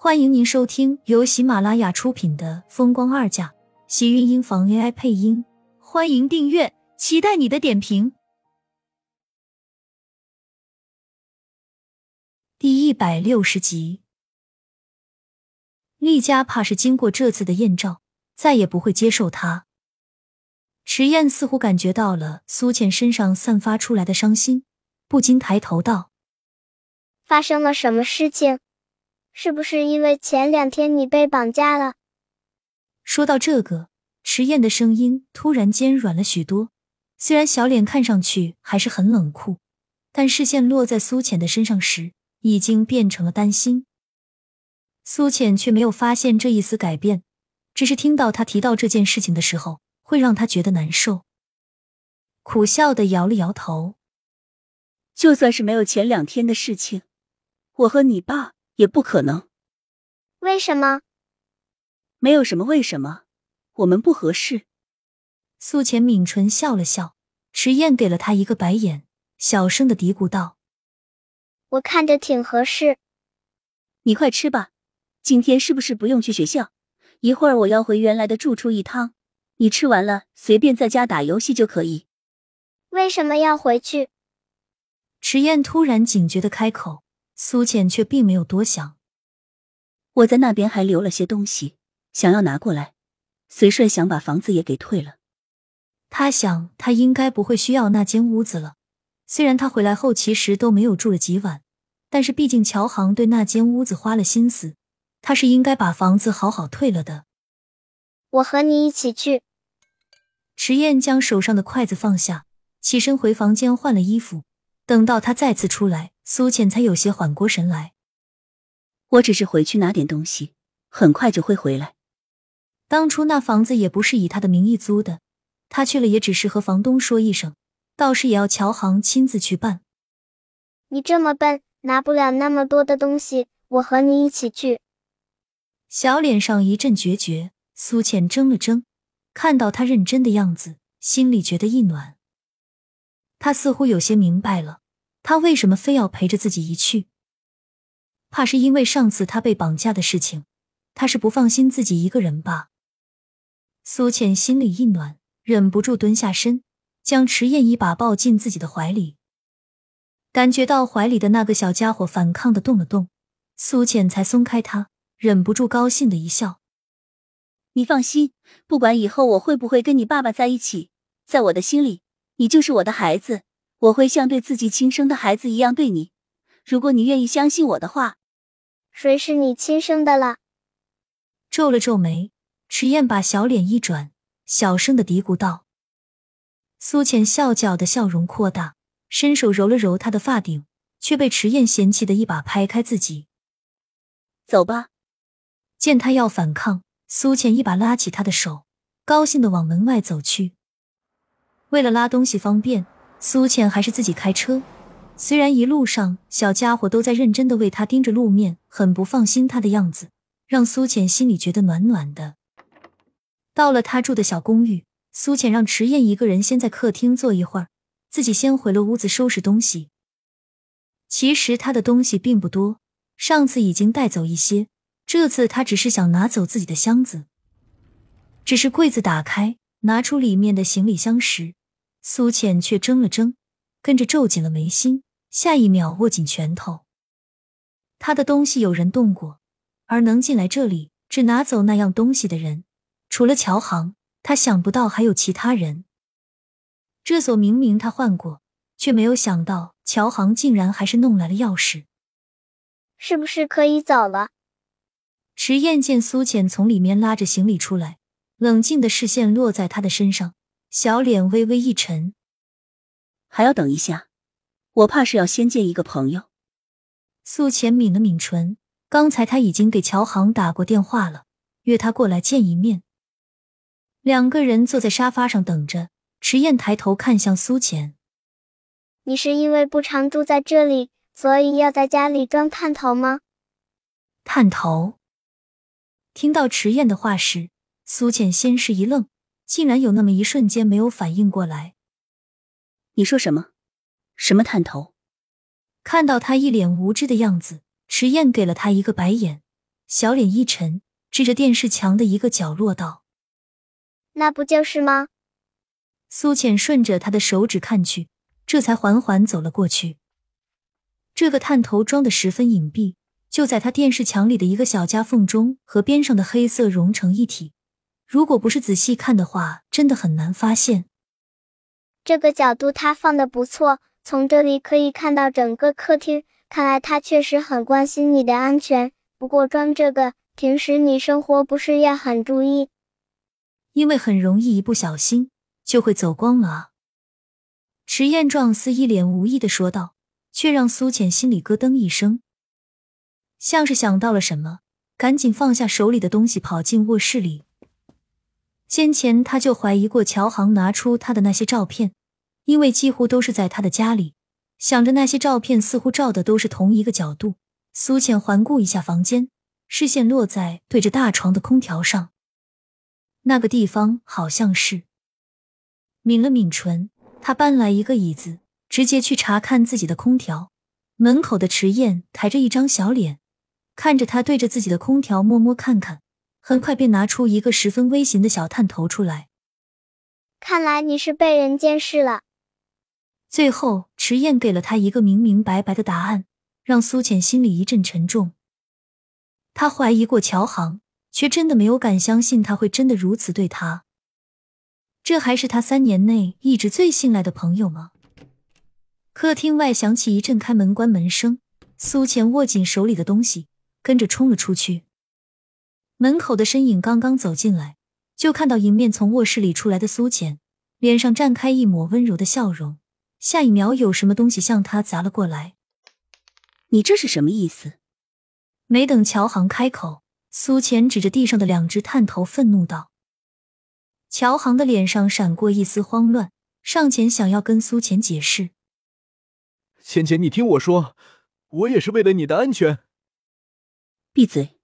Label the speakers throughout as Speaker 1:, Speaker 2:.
Speaker 1: 欢迎您收听由喜马拉雅出品的《风光二嫁》，喜运音房 AI 配音。欢迎订阅，期待你的点评。第一百六十集，厉家怕是经过这次的艳照，再也不会接受他。迟燕似乎感觉到了苏倩身上散发出来的伤心，不禁抬头道：“
Speaker 2: 发生了什么事情？是不是因为前两天你被绑架了？”
Speaker 1: 说到这个，迟燕的声音突然间软了许多。虽然小脸看上去还是很冷酷，但视线落在苏浅的身上时，已经变成了担心。苏浅却没有发现这一丝改变，只是听到他提到这件事情的时候。会让他觉得难受，苦笑的摇了摇头。
Speaker 3: 就算是没有前两天的事情，我和你爸也不可能。
Speaker 2: 为什么？
Speaker 3: 没有什么为什么，我们不合适。
Speaker 1: 苏浅抿唇笑了笑，迟燕给了他一个白眼，小声的嘀咕道：“
Speaker 2: 我看着挺合适。”
Speaker 3: 你快吃吧，今天是不是不用去学校？一会儿我要回原来的住处一趟。你吃完了，随便在家打游戏就可以。
Speaker 2: 为什么要回去？
Speaker 1: 迟燕突然警觉的开口，苏浅却并没有多想。
Speaker 3: 我在那边还留了些东西，想要拿过来。随顺想把房子也给退了。
Speaker 1: 他想，他应该不会需要那间屋子了。虽然他回来后其实都没有住了几晚，但是毕竟乔航对那间屋子花了心思，他是应该把房子好好退了的。
Speaker 2: 我和你一起去。
Speaker 1: 迟燕将手上的筷子放下，起身回房间换了衣服。等到他再次出来，苏浅才有些缓过神来。
Speaker 3: 我只是回去拿点东西，很快就会回来。
Speaker 1: 当初那房子也不是以他的名义租的，他去了也只是和房东说一声，倒是也要乔航亲自去办。
Speaker 2: 你这么笨，拿不了那么多的东西，我和你一起去。
Speaker 1: 小脸上一阵决绝，苏浅怔了怔。看到他认真的样子，心里觉得一暖。他似乎有些明白了，他为什么非要陪着自己一去。怕是因为上次他被绑架的事情，他是不放心自己一个人吧。苏浅心里一暖，忍不住蹲下身，将迟燕一把抱进自己的怀里。感觉到怀里的那个小家伙反抗的动了动，苏浅才松开他，忍不住高兴的一笑。
Speaker 3: 你放心，不管以后我会不会跟你爸爸在一起，在我的心里，你就是我的孩子，我会像对自己亲生的孩子一样对你。如果你愿意相信我的话，
Speaker 2: 谁是你亲生的了？
Speaker 1: 皱了皱眉，迟燕把小脸一转，小声的嘀咕道。苏浅笑角的笑容扩大，伸手揉了揉她的发顶，却被迟燕嫌弃的一把拍开自己。
Speaker 3: 走吧。
Speaker 1: 见他要反抗。苏浅一把拉起他的手，高兴的往门外走去。为了拉东西方便，苏浅还是自己开车。虽然一路上小家伙都在认真的为他盯着路面，很不放心他的样子，让苏浅心里觉得暖暖的。到了他住的小公寓，苏浅让迟燕一个人先在客厅坐一会儿，自己先回了屋子收拾东西。其实他的东西并不多，上次已经带走一些。这次他只是想拿走自己的箱子，只是柜子打开，拿出里面的行李箱时，苏浅却怔了怔，跟着皱紧了眉心，下一秒握紧拳头。他的东西有人动过，而能进来这里只拿走那样东西的人，除了乔航，他想不到还有其他人。这锁明明他换过，却没有想到乔航竟然还是弄来了钥匙。
Speaker 2: 是不是可以走了？
Speaker 1: 迟燕见苏浅从里面拉着行李出来，冷静的视线落在他的身上，小脸微微一沉。
Speaker 3: 还要等一下，我怕是要先见一个朋友。
Speaker 1: 苏浅抿了抿唇，刚才他已经给乔航打过电话了，约他过来见一面。两个人坐在沙发上等着，迟燕抬头看向苏浅：“
Speaker 2: 你是因为不常住在这里，所以要在家里装探头吗？”
Speaker 1: 探头。听到迟燕的话时，苏浅先是一愣，竟然有那么一瞬间没有反应过来。
Speaker 3: 你说什么？什么探头？
Speaker 1: 看到他一脸无知的样子，迟燕给了他一个白眼，小脸一沉，指着电视墙的一个角落道：“
Speaker 2: 那不就是吗？”
Speaker 1: 苏浅顺着他的手指看去，这才缓缓走了过去。这个探头装的十分隐蔽，就在他电视墙里的一个小夹缝中，和边上的黑色融成一体。如果不是仔细看的话，真的很难发现。
Speaker 2: 这个角度他放的不错，从这里可以看到整个客厅。看来他确实很关心你的安全。不过装这个，平时你生活不是要很注意？
Speaker 1: 因为很容易一不小心就会走光了啊！池燕壮似一脸无意的说道，却让苏浅心里咯噔一声，像是想到了什么，赶紧放下手里的东西，跑进卧室里。先前他就怀疑过乔航拿出他的那些照片，因为几乎都是在他的家里。想着那些照片似乎照的都是同一个角度，苏浅环顾一下房间，视线落在对着大床的空调上。那个地方好像是……抿了抿唇，他搬来一个椅子，直接去查看自己的空调。门口的迟燕抬着一张小脸，看着他对着自己的空调摸摸看看。很快便拿出一个十分微型的小探头出来。
Speaker 2: 看来你是被人监视了。
Speaker 1: 最后，迟燕给了他一个明明白白的答案，让苏浅心里一阵沉重。他怀疑过乔航，却真的没有敢相信他会真的如此对他。这还是他三年内一直最信赖的朋友吗？客厅外响起一阵开门关门声，苏浅握紧手里的东西，跟着冲了出去。门口的身影刚刚走进来，就看到迎面从卧室里出来的苏浅，脸上绽开一抹温柔的笑容。下一秒，有什么东西向他砸了过来。
Speaker 3: 你这是什么意思？
Speaker 1: 没等乔航开口，苏浅指着地上的两只探头，愤怒道：“乔航的脸上闪过一丝慌乱，上前想要跟苏浅解释：‘
Speaker 4: 浅浅，你听我说，我也是为了你的安全。’
Speaker 3: 闭嘴。”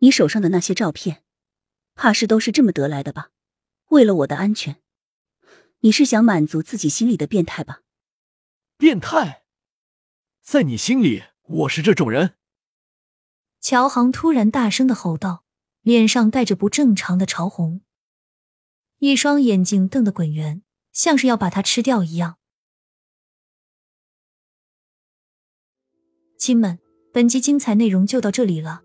Speaker 3: 你手上的那些照片，怕是都是这么得来的吧？为了我的安全，你是想满足自己心里的变态吧？
Speaker 4: 变态，在你心里，我是这种人？
Speaker 1: 乔航突然大声的吼道，脸上带着不正常的潮红，一双眼睛瞪得滚圆，像是要把他吃掉一样。亲们，本集精彩内容就到这里了。